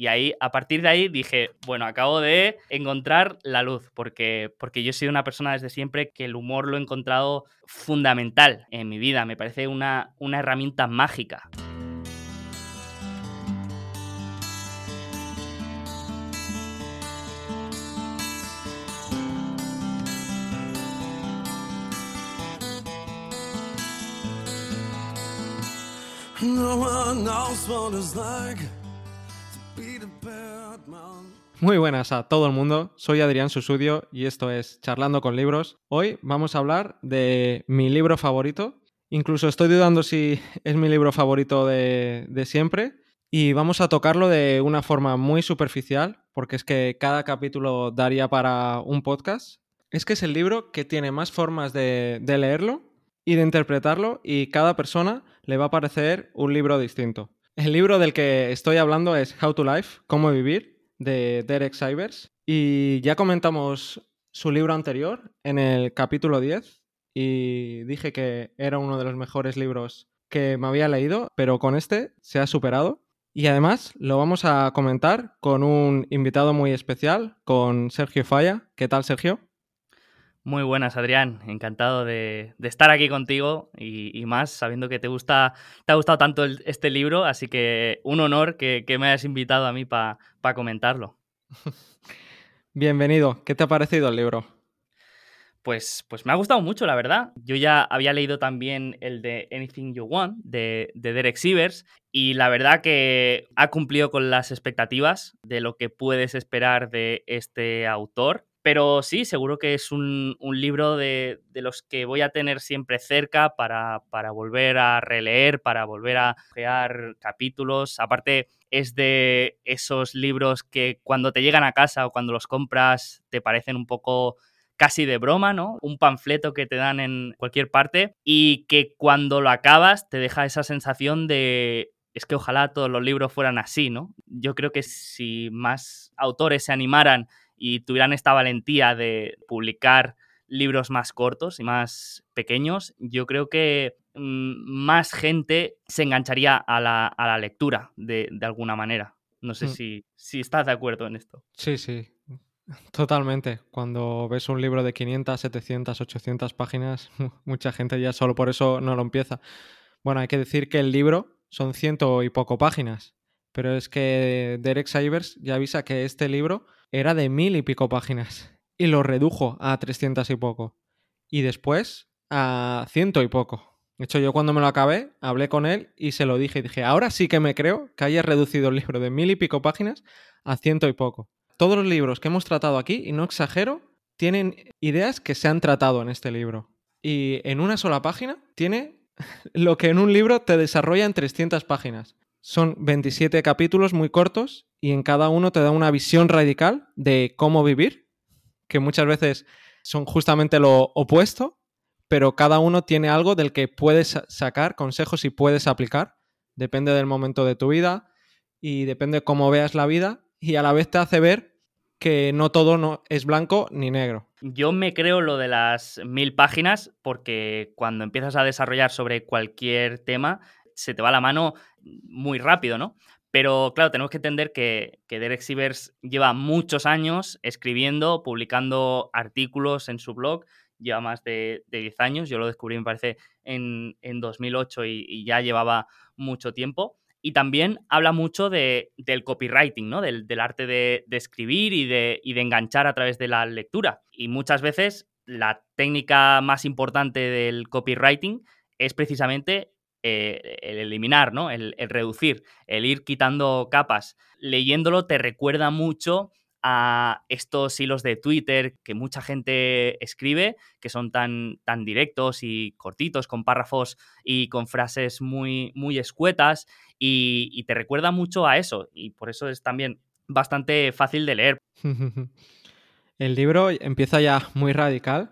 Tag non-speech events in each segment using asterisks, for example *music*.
Y ahí, a partir de ahí dije, bueno, acabo de encontrar la luz, porque, porque yo he sido una persona desde siempre que el humor lo he encontrado fundamental en mi vida, me parece una, una herramienta mágica. Muy buenas a todo el mundo, soy Adrián Susudio y esto es Charlando con Libros. Hoy vamos a hablar de mi libro favorito, incluso estoy dudando si es mi libro favorito de, siempre, y vamos a tocarlo de una forma muy superficial, porque es que cada capítulo daría para un podcast. Es que es el libro que tiene más formas de, de leerlo y de interpretarlo y cada persona le va a parecer un libro distinto. El libro del que estoy hablando es How to Life, Cómo Vivir, de Derek Sivers. Y ya comentamos su libro anterior en el capítulo 10 y dije que era uno de los mejores libros que me había leído, pero con este se ha superado. Y además lo vamos a comentar con un invitado muy especial, con Sergio Falla. ¿Qué tal, Sergio? Muy buenas, Adrián. Encantado de, estar aquí contigo y, más sabiendo que te gusta, te ha gustado tanto este libro, así que un honor que, me hayas invitado a mí para comentarlo. *laughs* Bienvenido. ¿Qué te ha parecido el libro? Pues, pues me ha gustado mucho, la verdad. Yo ya había leído también el de Anything You Want de, de Derek Sivers y la verdad que ha cumplido con las expectativas de lo que puedes esperar de este autor pero sí, seguro que es un, libro de, los que voy a tener siempre cerca para, volver a releer, para volver a crear capítulos. Aparte, es de esos libros que cuando te llegan a casa o cuando los compras te parecen un poco casi de broma, ¿no? Un panfleto que te dan en cualquier parte y que cuando lo acabas te deja esa sensación de es que ojalá todos los libros fueran así, ¿no? Yo creo que si más autores se animaran y tuvieran esta valentía de publicar libros más cortos y más pequeños, yo creo que mm, más gente se engancharía a la, lectura de, alguna manera. No sé mm. si, si estás de acuerdo en esto. Sí, sí, Totalmente. Cuando ves un libro de 500, 700, 800 páginas, *laughs* mucha gente ya solo por eso no lo empieza. Bueno, hay que decir que el libro son ciento y poco páginas, pero es que Derek Sivers ya avisa que este libro era de mil y pico páginas *laughs* y lo redujo a trescientas y poco. Y después a ciento y poco. De hecho, yo cuando me lo acabé, hablé con él y se lo dije. Y dije, ahora sí que me creo que hayas reducido el libro de mil y pico páginas a ciento y poco. Todos los libros que hemos tratado aquí, y no exagero, tienen ideas que se han tratado en este libro. Y en una sola página tiene *laughs* lo que en un libro te desarrolla en 300 páginas. Son 27 capítulos muy cortos y en cada uno te da una visión radical de cómo vivir, que muchas veces son justamente lo opuesto, pero cada uno tiene algo del que puedes sacar consejos y puedes aplicar. Depende del momento de tu vida y depende de cómo veas la vida y a la vez te hace ver que no todo no es blanco ni negro. Yo me creo lo de las mil páginas porque cuando empiezas a desarrollar sobre cualquier tema se te va la mano muy rápido, ¿no? Pero claro, tenemos que entender que, Derek Sivers lleva muchos años escribiendo, publicando artículos en su blog, lleva más de, 10 años, yo lo descubrí me parece en, 2008 y, ya llevaba mucho tiempo. Y también habla mucho del copywriting, ¿no? Del, arte de, escribir y de, y de enganchar a través de la lectura. Y muchas veces la técnica más importante del copywriting es precisamente eh, el eliminar, ¿no? El, reducir, el ir quitando capas. Leyéndolo te recuerda mucho a estos hilos de Twitter que mucha gente escribe, que son tan, tan directos y cortitos, con párrafos y con frases muy, muy escuetas, y, y te recuerda mucho a eso, y por eso es también bastante fácil de leer. *laughs* El libro empieza ya muy radical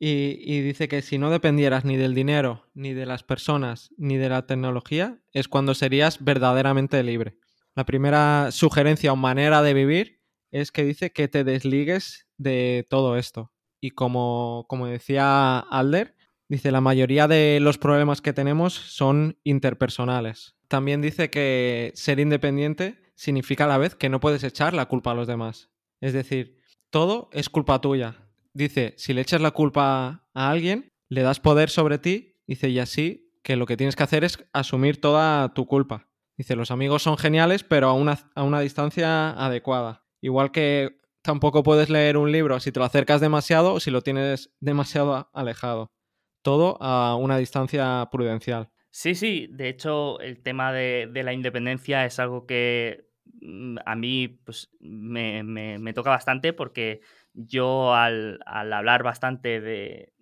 y, dice que si no dependieras ni del dinero, ni de las personas, ni de la tecnología, es cuando serías verdaderamente libre. La primera sugerencia o manera de vivir es que dice que te desligues de todo esto. Y como, como decía Alder, dice la mayoría de los problemas que tenemos son interpersonales. También dice que ser independiente significa a la vez que no puedes echar la culpa a los demás. Es decir, todo es culpa tuya. Dice, si le echas la culpa a alguien, le das poder sobre ti, dice, y así que lo que tienes que hacer es asumir toda tu culpa. Dice, los amigos son geniales, pero a una, a una distancia adecuada. Igual que tampoco puedes leer un libro si te lo acercas demasiado o si lo tienes demasiado alejado. Todo a una distancia prudencial. Sí, sí, de hecho el tema de, la independencia es algo que mm, a mí pues, me, toca bastante porque yo al, hablar bastante de,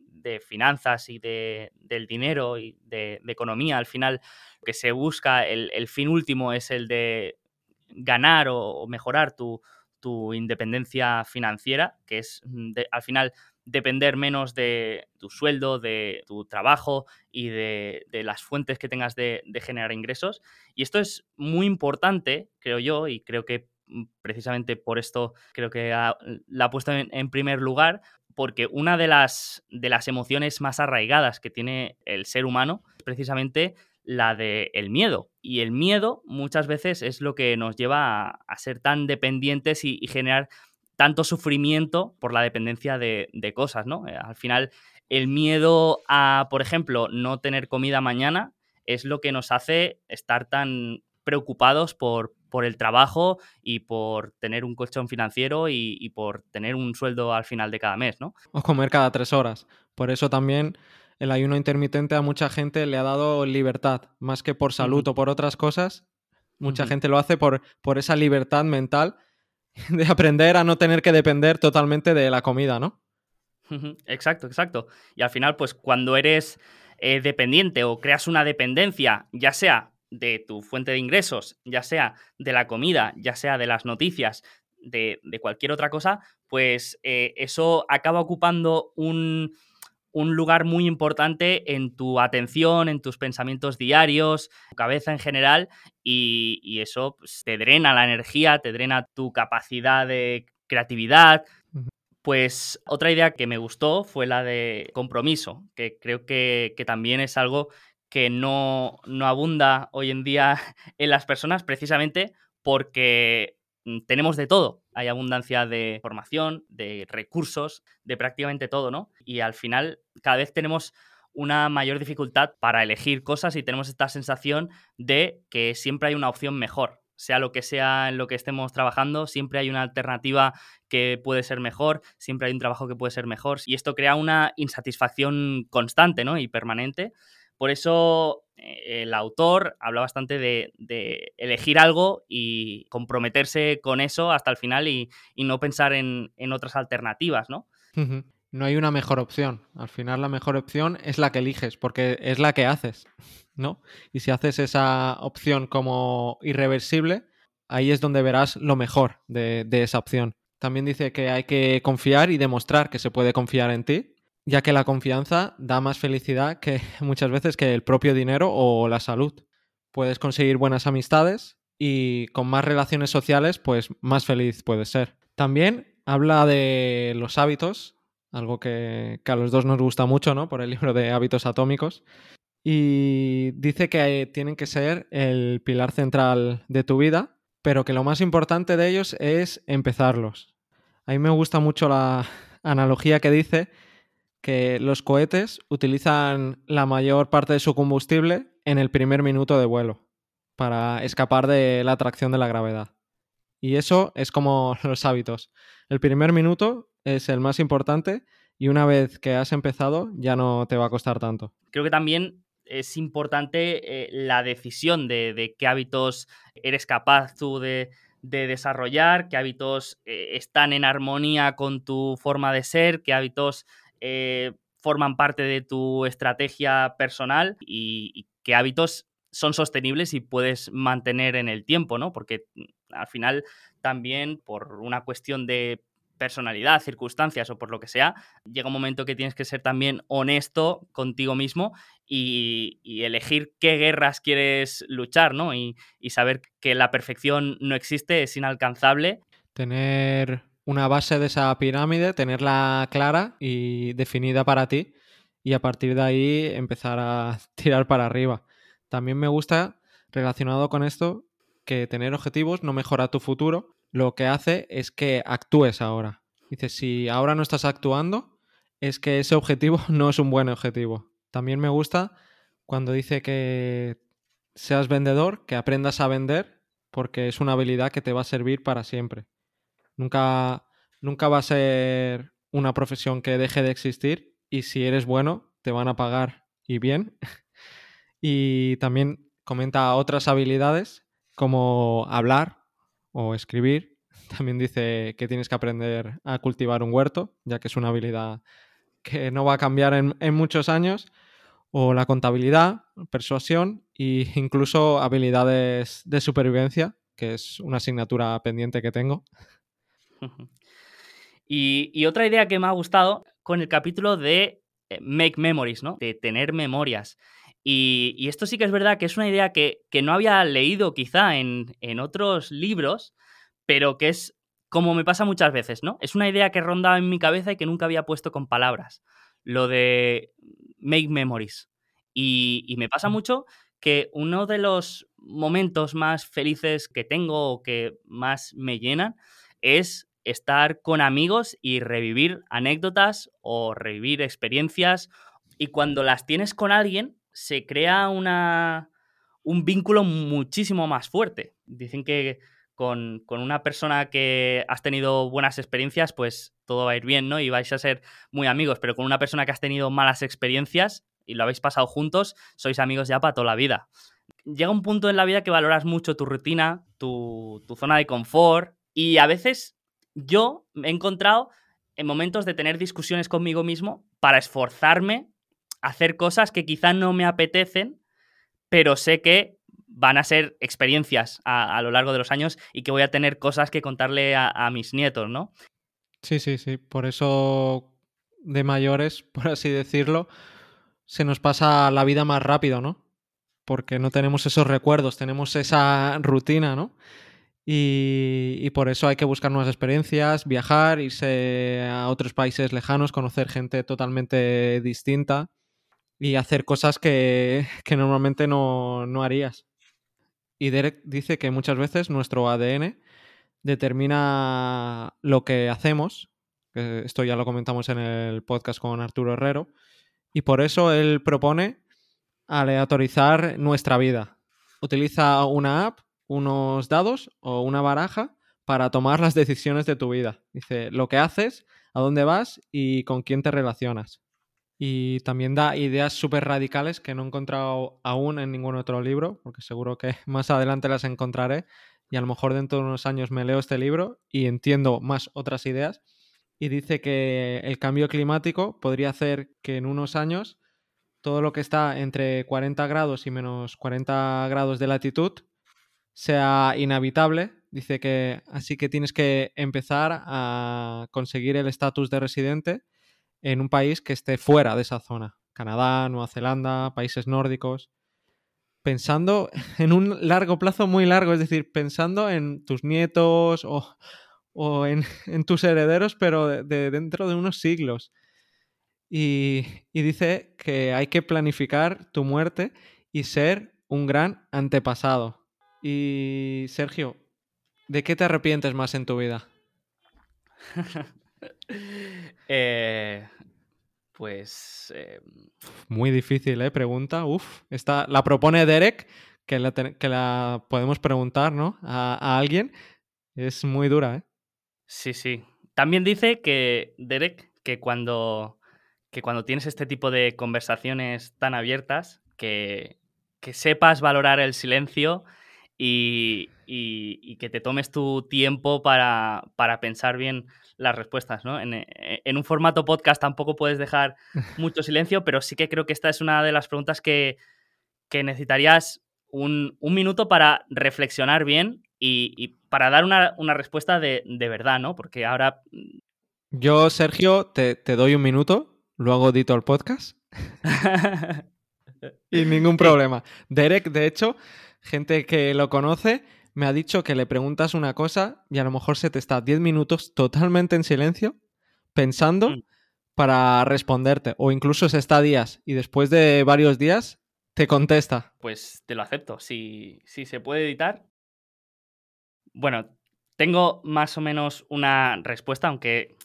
finanzas y de, del dinero y de, economía, al final lo que se busca, el, fin último es el de ganar o, mejorar tu, tu, independencia financiera, que es mm, al final depender menos de tu sueldo, de tu trabajo y de, las fuentes que tengas de, generar ingresos. Y esto es muy importante, creo yo, y creo que precisamente por esto creo que la ha puesto en, primer lugar, porque una de las, de las emociones más arraigadas que tiene el ser humano es precisamente la del el miedo. Y el miedo muchas veces es lo que nos lleva a, ser tan dependientes y, y generar tanto sufrimiento por la dependencia de, cosas, ¿no? Eh, al final, el miedo a, por ejemplo, no tener comida mañana es lo que nos hace estar tan preocupados por, por el trabajo y por tener un colchón financiero y, por tener un sueldo al final de cada mes, ¿no? O comer cada tres horas. Por eso también el ayuno intermitente a mucha gente le ha dado libertad, más que por salud o por otras cosas. Mucha gente lo hace por, por esa libertad mental *laughs* de aprender a no tener que depender totalmente de la comida, ¿no? Exacto, exacto. Y al final, pues cuando eres eh, dependiente o creas una dependencia, ya sea de tu fuente de ingresos, ya sea de la comida, ya sea de las noticias, de, cualquier otra cosa, pues eh, eso acaba ocupando un, un lugar muy importante en tu atención, en tus pensamientos diarios, tu cabeza en general, y, eso pues, te drena la energía, te drena tu capacidad de creatividad. Pues otra idea que me gustó fue la de compromiso, que creo que, también es algo que no, no abunda hoy en día *laughs* en las personas precisamente porque Mm, tenemos de todo. Hay abundancia de formación, de recursos, de prácticamente todo, ¿no? Y al final cada vez tenemos una mayor dificultad para elegir cosas y tenemos esta sensación de que siempre hay una opción mejor. Sea lo que sea en lo que estemos trabajando, siempre hay una alternativa que puede ser mejor, siempre hay un trabajo que puede ser mejor. Y esto crea una insatisfacción constante ¿no? y permanente. Por eso eh, el autor habla bastante de, elegir algo y comprometerse con eso hasta el final y, no pensar en, otras alternativas, ¿no? No hay una mejor opción. Al final la mejor opción es la que eliges, porque es la que haces, ¿no? Y si haces esa opción como irreversible, ahí es donde verás lo mejor de esa opción. También dice que hay que confiar y demostrar que se puede confiar en ti ya que la confianza da más felicidad que *laughs* muchas veces que el propio dinero o la salud. Puedes conseguir buenas amistades y con más relaciones sociales, pues más feliz puedes ser. También habla de los hábitos, algo que, a los dos nos gusta mucho, ¿no? Por el libro de hábitos atómicos. Y dice que tienen que ser el pilar central de tu vida, pero que lo más importante de ellos es empezarlos. A mí me gusta mucho la *laughs* analogía que dice que los cohetes utilizan la mayor parte de su combustible en el primer minuto de vuelo para escapar de la atracción de la gravedad. Y eso es como *laughs* los hábitos. El primer minuto es el más importante y una vez que has empezado ya no te va a costar tanto. Creo que también es importante eh, la decisión de, qué hábitos eres capaz tú de, desarrollar, qué hábitos eh, están en armonía con tu forma de ser, qué hábitos eh, forman parte de tu estrategia personal y, qué hábitos son sostenibles y puedes mantener en el tiempo, ¿no? Porque mm, al final también por una cuestión de personalidad, circunstancias o por lo que sea, llega un momento que tienes que ser también honesto contigo mismo y, elegir qué guerras quieres luchar, ¿no? y, saber que la perfección no existe, es inalcanzable. Tener una base de esa pirámide, tenerla clara y definida para ti y a partir de ahí empezar a *laughs* tirar para arriba. También me gusta, relacionado con esto, que tener objetivos no mejora tu futuro, lo que hace es que actúes ahora. Dice, si ahora no estás actuando, es que ese objetivo *laughs* no es un buen objetivo. También me gusta cuando dice que seas vendedor, que aprendas a vender, porque es una habilidad que te va a servir para siempre. Nunca, nunca va a ser una profesión que deje de existir y si eres bueno, te van a pagar y bien. *laughs* y también comenta otras habilidades como hablar o escribir. *laughs* También dice que tienes que aprender a cultivar un huerto, ya que es una habilidad que no va a cambiar en, en muchos años o la contabilidad, persuasión e *laughs* incluso habilidades de supervivencia, que es una asignatura pendiente que tengo. Y, otra idea que me ha gustado con el capítulo de eh, Make Memories, ¿no? De tener memorias. Y, esto sí que es verdad que es una idea que, no había leído quizá en, en, otros libros, pero que es como me pasa muchas veces, ¿no? Es una idea que rondaba en mi cabeza y que nunca había puesto con palabras. Lo de make memories. Y, me pasa mucho que uno de los momentos más felices que tengo o que más me llenan es estar con amigos y revivir anécdotas o revivir experiencias. Y cuando las tienes con alguien, se crea una, un vínculo muchísimo más fuerte. Dicen que con, con, una persona que has tenido buenas experiencias, pues todo va a ir bien, ¿no? Y vais a ser muy amigos, pero con una persona que has tenido malas experiencias y lo habéis pasado juntos, sois amigos ya para toda la vida. Llega un punto en la vida que valoras mucho tu rutina, tu, tu zona de confort y a veces yo me he encontrado en momentos de tener discusiones conmigo mismo para esforzarme a hacer cosas que quizá no me apetecen, pero sé que van a ser experiencias a, lo largo de los años y que voy a tener cosas que contarle a, mis nietos, ¿no? Sí, sí, sí. Por eso de mayores, *laughs* por así decirlo, se nos pasa la vida más rápido, ¿no? Porque no tenemos esos recuerdos, tenemos esa rutina, ¿no? Y, por eso hay que buscar nuevas experiencias, viajar, irse a otros países lejanos, conocer gente totalmente distinta y hacer cosas que, *laughs* que normalmente no, no harías. Y Derek dice que muchas veces nuestro ADN determina lo que hacemos, esto ya lo comentamos en el podcast con Arturo Herrero, y por eso él propone aleatorizar nuestra vida. Utiliza una app, unos dados o una baraja para tomar las decisiones de tu vida. Dice lo que haces, a dónde vas y con quién te relacionas. Y también da ideas súper radicales que no he encontrado aún en ningún otro libro, porque seguro que *laughs* más adelante las encontraré y a lo mejor dentro de unos años me leo este libro y entiendo más otras ideas. Y dice que el cambio climático podría hacer que en unos años todo lo que está entre 40 grados y menos 40 grados de latitud sea inhabitable. Dice que así que tienes que empezar a conseguir el estatus de residente en un país que esté fuera de esa zona. Canadá, Nueva Zelanda, países nórdicos. Pensando *laughs* en un largo plazo muy largo, es decir, pensando en tus nietos o, *laughs* en, tus herederos, pero de, dentro de unos siglos. Y, y dice que hay que planificar tu muerte y ser un gran antepasado. Y Sergio, ¿de qué te arrepientes más en tu vida? *laughs* Eh, pues. Eh, Muy difícil, ¿eh? Pregunta. Uf. Esta la propone Derek, que la, que la podemos preguntar, ¿no? A, alguien. Es muy dura, ¿eh? Sí, sí. También dice que Derek, que cuando, que cuando tienes este tipo de conversaciones tan abiertas, que, que sepas valorar el silencio y, y, que te tomes tu tiempo para, para pensar bien las respuestas, ¿no? Eh, en, un formato podcast tampoco puedes dejar mucho silencio, pero sí que creo que esta es una de las preguntas que, necesitarías un, minuto para reflexionar bien y, para dar una, respuesta de, verdad, ¿no? Porque ahora... Mm, Yo, Sergio, te, te doy un minuto, luego edito el podcast. *laughs* y ningún problema. Derek, de hecho, gente que lo conoce, me ha dicho que le preguntas una cosa y a lo mejor se te está 10 minutos totalmente en silencio pensando mm. para responderte o incluso se está días y después de varios días te contesta. Pues te lo acepto. Si, si se puede editar, Bueno, tengo más o menos una respuesta, aunque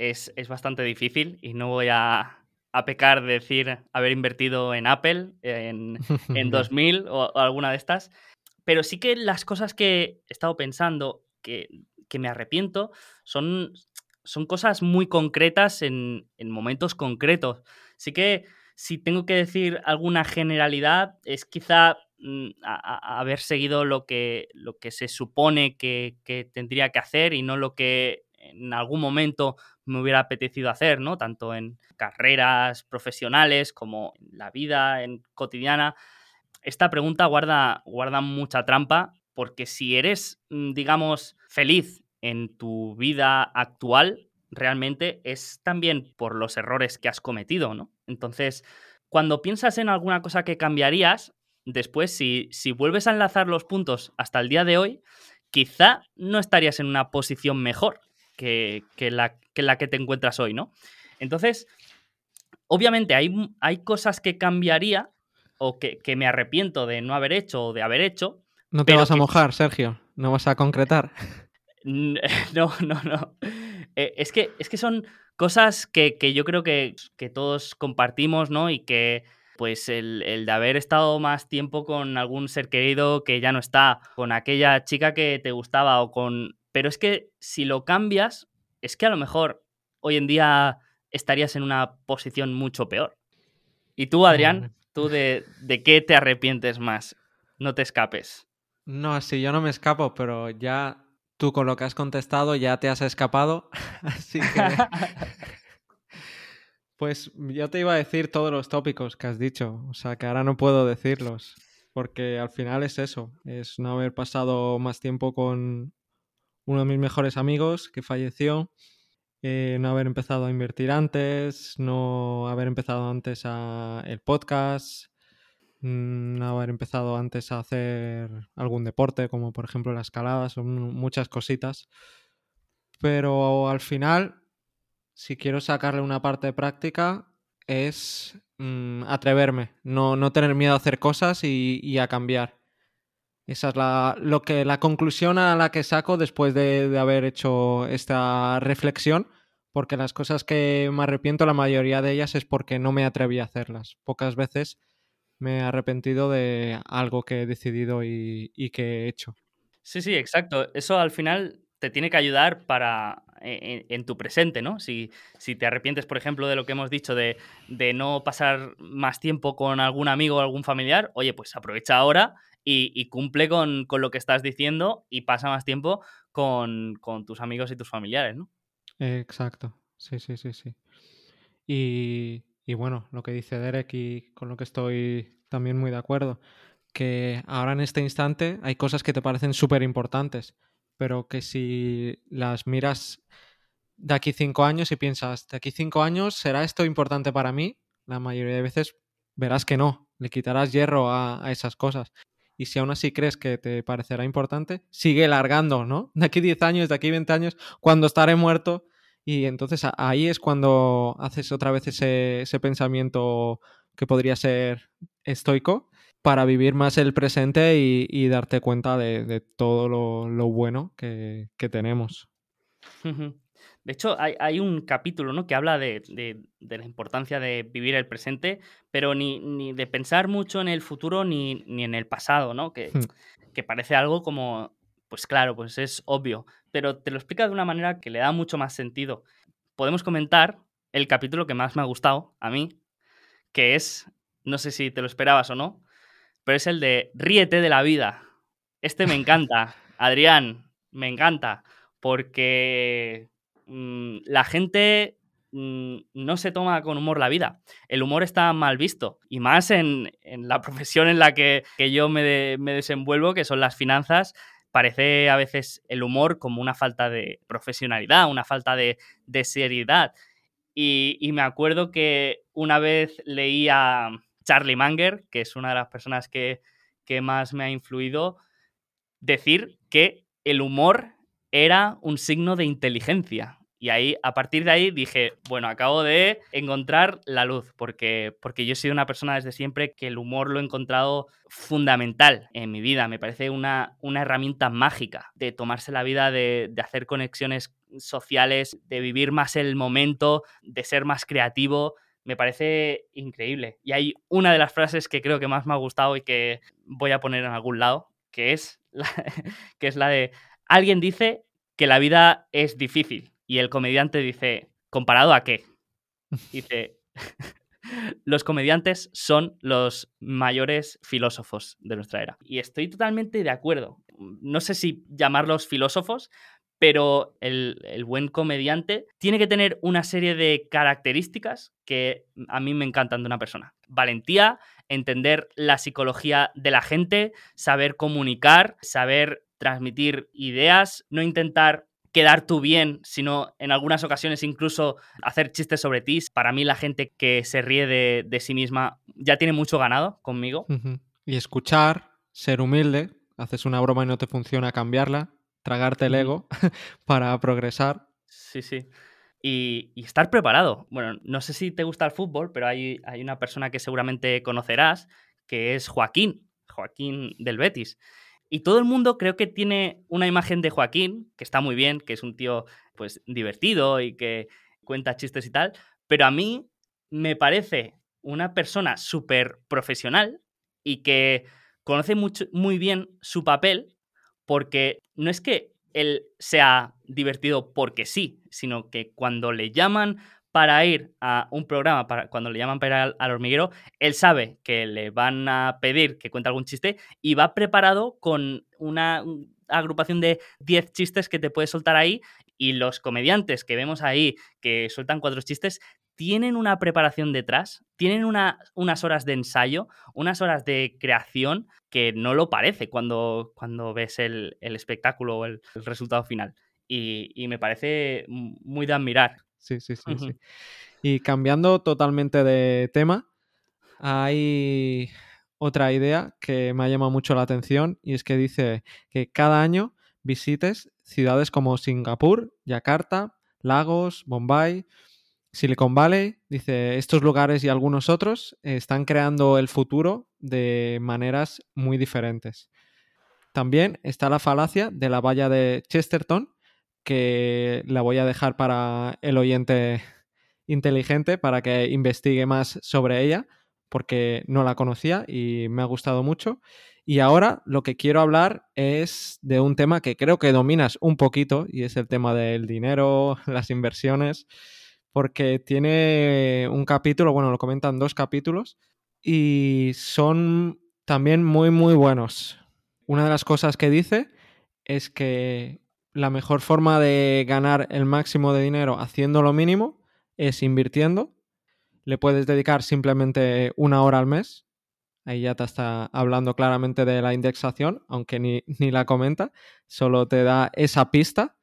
es, bastante difícil y no voy a, pecar de decir haber invertido en Apple en, *laughs* en 2000 o, alguna de estas. Pero sí que las cosas que he estado pensando que, me arrepiento son, son cosas muy concretas en, en momentos concretos. Sí que si tengo que decir alguna generalidad, es quizá mm, haber seguido lo que, lo que se supone que, tendría que hacer y no lo que en algún momento me hubiera apetecido hacer, ¿no? Tanto en carreras profesionales como en la vida en cotidiana. Esta pregunta guarda, guarda mucha trampa porque si eres, mm, digamos, feliz en tu vida actual, realmente es también por los errores que has cometido, ¿no? Entonces, cuando piensas en alguna cosa que cambiarías, después, si, si vuelves a enlazar los puntos hasta el día de hoy, quizá no estarías en una posición mejor que, la, que la, que te encuentras hoy, ¿no? Entonces, obviamente hay, hay cosas que cambiaría o que, que, me arrepiento de no haber hecho o de haber hecho. No te vas a mojar, Sergio, no vas a concretar. *laughs* *laughs* No, no, no. Eh, es, que, es que son cosas que, yo creo que, todos compartimos, ¿no? Y que pues el, de haber estado más tiempo con algún ser querido que ya no está, con aquella chica que te gustaba o con... Pero es que si lo cambias, es que a lo mejor hoy en día estarías en una posición mucho peor. Y tú, Adrián, ¿tú de, de qué te arrepientes más? No te escapes. No, sí, yo no me escapo, pero ya Tú con lo que has contestado ya te has escapado, *laughs* así que... *laughs* pues yo te iba a decir todos los tópicos que has dicho, o sea que ahora no puedo decirlos, porque al final es eso, es no haber pasado más tiempo con uno de mis mejores amigos que falleció, eh, no haber empezado a invertir antes, no haber empezado antes a el podcast, Mm, haber empezado antes a hacer algún deporte, como por ejemplo la escalada, son muchas cositas. Pero al final, si quiero sacarle una parte práctica, es mm, atreverme, no, no, tener miedo a hacer cosas y, a cambiar. Esa es la, lo que, la conclusión a la que saco después de, de haber hecho esta reflexión, porque las cosas que me arrepiento, la mayoría de ellas es porque no me atreví a hacerlas. Pocas veces me he arrepentido de algo que he decidido y, que he hecho. Sí, sí, exacto. Eso al final te tiene que ayudar para e, e, en, tu presente, ¿no? Si, si, te arrepientes, por ejemplo, de lo que hemos dicho de, no pasar más tiempo con algún amigo o algún familiar, oye, pues aprovecha ahora y, cumple con, lo que estás diciendo y pasa más tiempo con, con tus amigos y tus familiares, ¿no? Exacto, sí, sí, sí, sí. Y, bueno, lo que dice Derek y con lo que estoy también muy de acuerdo, que ahora en este instante hay cosas que te parecen súper importantes, pero que si las miras de aquí cinco años y piensas, de aquí cinco años, ¿será esto importante para mí? La mayoría de veces verás que no, le quitarás hierro a esas cosas. Y si aún así crees que te parecerá importante, sigue largando, ¿no? De aquí 10 años, de aquí 20 años, cuando estaré muerto, y entonces ahí es cuando haces otra vez ese, pensamiento que podría ser estoico para vivir más el presente y, darte cuenta de, todo lo, bueno que, tenemos. De hecho, hay, un capítulo ¿no? que habla de, la importancia de vivir el presente, pero ni, de pensar mucho en el futuro ni, en el pasado, ¿no? Que, hmm. que parece algo como pues claro, pues es obvio, pero te lo explica de una manera que le da mucho más sentido. Podemos comentar el capítulo que más me ha gustado a mí, que es, no sé si te lo esperabas o no, pero es el de Ríete de la vida. Este me *laughs* encanta, Adrián, me encanta, porque mm, la gente mm, no se toma con humor la vida. El humor está mal visto, y más en, la *laughs* profesión en la que, yo me, desenvuelvo, que son las finanzas parece a veces el humor como una falta de profesionalidad, una falta de, seriedad. Y, me acuerdo que una vez leí a Charlie Manger, que es una de las personas que más me ha influido, decir que el humor era un signo de inteligencia. Y ahí, a partir de ahí, dije, bueno, acabo de encontrar la luz, porque, porque yo he sido una persona desde siempre que el humor lo he encontrado fundamental en mi vida. Me parece una, una herramienta mágica de tomarse la vida, de, hacer conexiones sociales, de vivir más el momento, de ser más creativo. Me parece increíble. Y hay una de las frases que creo que más me ha gustado y que voy a poner en algún lado, que es *laughs* que es la de, alguien dice que la vida es difícil y el comediante dice, ¿comparado a qué? *laughs* Dice, los comediantes son los mayores filósofos de nuestra era. Y estoy totalmente de acuerdo. No sé si llamarlos filósofos, pero el, el, buen comediante tiene que tener una serie de características que a mí me encantan de una persona. Valentía, entender la psicología de la gente, saber comunicar, saber transmitir ideas, no intentar quedar tú bien, sino en algunas ocasiones incluso hacer chistes sobre ti. Para mí la gente que se ríe de, de sí misma ya tiene mucho ganado conmigo. Uh -huh. Y escuchar, ser humilde, haces una broma y no te funciona, cambiarla, tragarte el ego *laughs* para progresar. Sí, sí. Y, y, estar preparado. Bueno, no sé si te gusta el fútbol, pero hay, hay una persona que seguramente conocerás, que es Joaquín, Joaquín del Betis. Y todo el mundo creo que tiene una imagen de Joaquín, que está muy bien, que es un tío pues divertido y que cuenta chistes y tal, pero a mí me parece una persona súper profesional y que conoce mucho, muy bien su papel porque no es que él sea divertido porque sí, sino que cuando le llaman para ir a un programa, para, cuando le llaman para ir al, hormiguero, él sabe que le van a pedir que cuente algún chiste y va preparado con una agrupación de 10 chistes que te puede soltar ahí y los comediantes que vemos ahí que sueltan cuatro chistes tienen una preparación detrás, tienen una, unas horas de ensayo, unas horas de creación que no lo parece cuando, cuando ves el, espectáculo o el, resultado final. Y, me parece muy de admirar. Sí, sí, sí, uh -huh. sí. Y cambiando totalmente de tema, hay otra idea que me ha llamado mucho la atención y es que dice que cada año visites ciudades como Singapur, Yakarta, Lagos, Bombay, Silicon Valley, dice, estos lugares y algunos otros están creando el futuro de maneras muy diferentes. También está la falacia de la valla de Chesterton, que la voy a dejar para el oyente inteligente para que investigue más sobre ella, porque no la conocía y me ha gustado mucho. Y ahora lo que quiero hablar es de un tema que creo que dominas un poquito y es el tema del dinero, *laughs* las inversiones porque tiene un capítulo, bueno, lo comentan dos capítulos y son también muy, muy buenos. Una de las cosas que dice es que la mejor forma de ganar el máximo de dinero haciendo lo mínimo es invirtiendo. Le puedes dedicar simplemente una hora al mes. Ahí ya te está hablando claramente de la indexación, aunque ni, ni la comenta, solo te da esa pista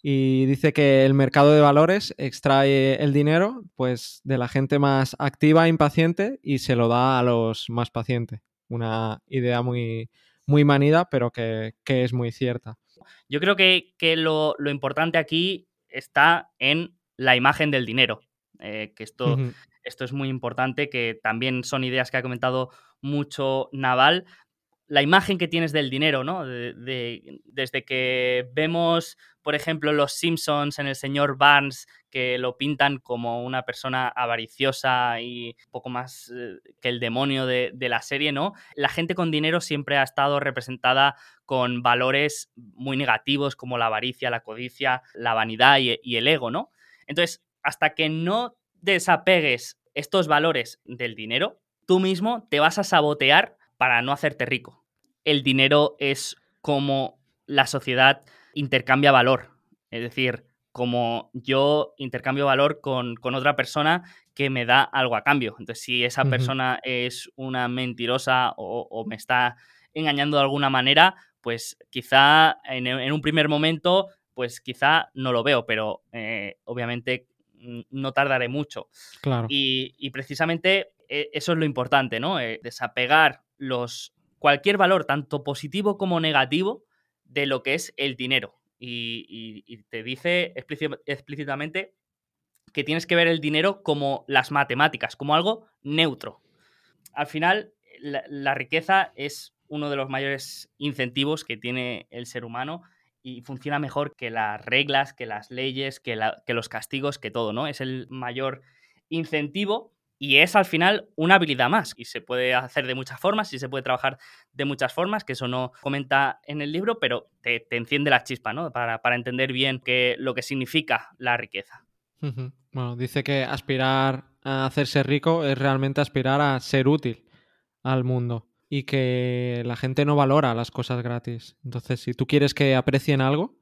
y dice que el mercado de valores extrae el dinero pues de la gente más activa e impaciente y se lo da a los más pacientes. Una idea muy, muy manida, pero que, que es muy cierta. Yo creo que, que lo, lo, importante aquí está en la imagen del dinero. Eh, que esto, uh -huh. esto es muy importante, que también son ideas que ha comentado mucho Naval, la imagen que tienes del dinero, ¿no? De, de, desde que vemos, por ejemplo, los Simpsons en el señor Barnes, que lo pintan como una persona avariciosa y poco más eh, que el demonio de, de, la serie, ¿no? La gente con dinero siempre ha estado representada con valores muy negativos como la avaricia, la codicia, la vanidad y, y el ego, ¿no? Entonces, hasta que no desapegues estos valores del dinero, tú mismo te vas a sabotear para no hacerte rico. El dinero es como la sociedad intercambia valor. Es decir, como yo intercambio valor con, con otra persona que me da algo a cambio. Entonces, si esa uh -huh. persona es una mentirosa o, o, me está engañando de alguna manera, pues quizá en, en un primer momento, pues quizá no lo veo, pero eh, obviamente no tardaré mucho. Claro. Y, y precisamente eh, eso es lo importante, ¿no? Eh, desapegar los, cualquier valor, tanto positivo como negativo, de lo que es el dinero. y, te dice explícitamente que tienes que ver el dinero como las matemáticas, como algo neutro. Al final, la, riqueza es uno de los mayores incentivos que tiene el ser humano y funciona mejor que las reglas, que las leyes, que, que los castigos, que todo, ¿no? Es el mayor incentivo y es al final una habilidad más y se puede hacer de muchas formas y se puede trabajar de muchas formas, que eso no comenta en el libro, pero te, enciende la chispa, ¿no? Para, entender bien qué, lo que significa la riqueza. Bueno, dice que aspirar a hacerse rico es realmente aspirar a ser útil al mundo y que la gente no valora las cosas gratis. Entonces, si tú quieres que aprecien algo,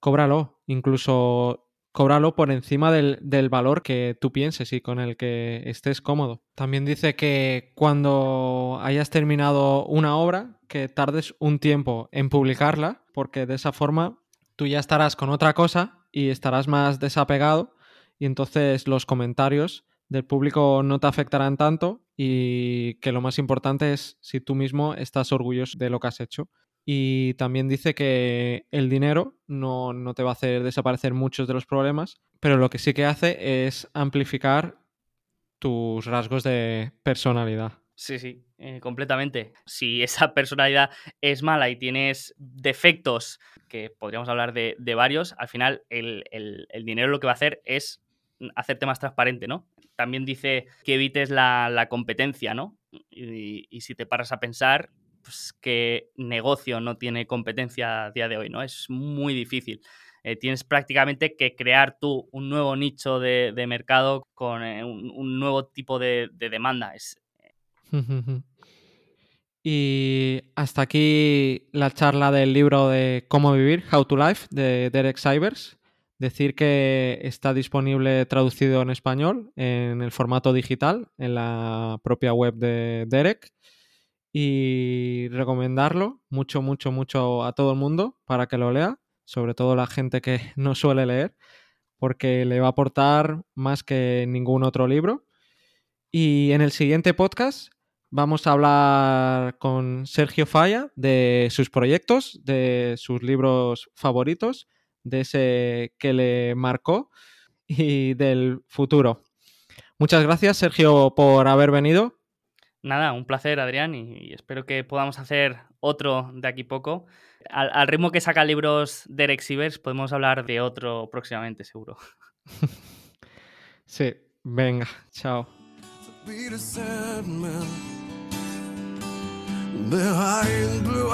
cóbralo. Incluso cóbralo por encima del, valor que tú pienses y con el que estés cómodo. También dice que cuando hayas terminado una obra, que tardes un tiempo en publicarla, porque de esa forma tú ya estarás con otra cosa y estarás más desapegado y entonces los comentarios del público no te afectarán tanto y que lo más importante es si tú mismo estás orgulloso de lo que has hecho. Y también dice que el dinero no, te va a hacer desaparecer muchos de los problemas, pero lo que sí que hace es amplificar tus rasgos de personalidad. Sí, sí, eh, completamente. Si esa personalidad es mala y tienes defectos, que podríamos hablar de, varios, al final el, dinero lo que va a hacer es hacerte más transparente, ¿no? También dice que evites la, competencia, ¿no? Y, si te paras a pensar, pues, que negocio no tiene competencia a día de hoy, ¿no? Es muy difícil. Eh, tienes prácticamente que crear tú un nuevo nicho de, mercado con eh, un, nuevo tipo de, demanda. Es... *laughs* Y hasta aquí la charla del libro de Cómo vivir, How to Life, de Derek Sivers. Decir que está disponible traducido en español en el formato digital en la propia web de Derek y recomendarlo mucho, mucho, mucho a todo el mundo para que lo lea, sobre todo la gente que *laughs* no suele leer, porque le va a aportar más que ningún otro libro. Y en el siguiente podcast vamos a hablar con Sergio Falla de sus proyectos, de sus libros favoritos, de ese que le marcó y del futuro. Muchas gracias, Sergio, por haber venido nada, un placer, Adrián, y, espero que podamos hacer otro de aquí poco. Al, ritmo que saca libros Derek Sivers, podemos hablar de otro próximamente, seguro. *laughs* sí, venga, chao. blue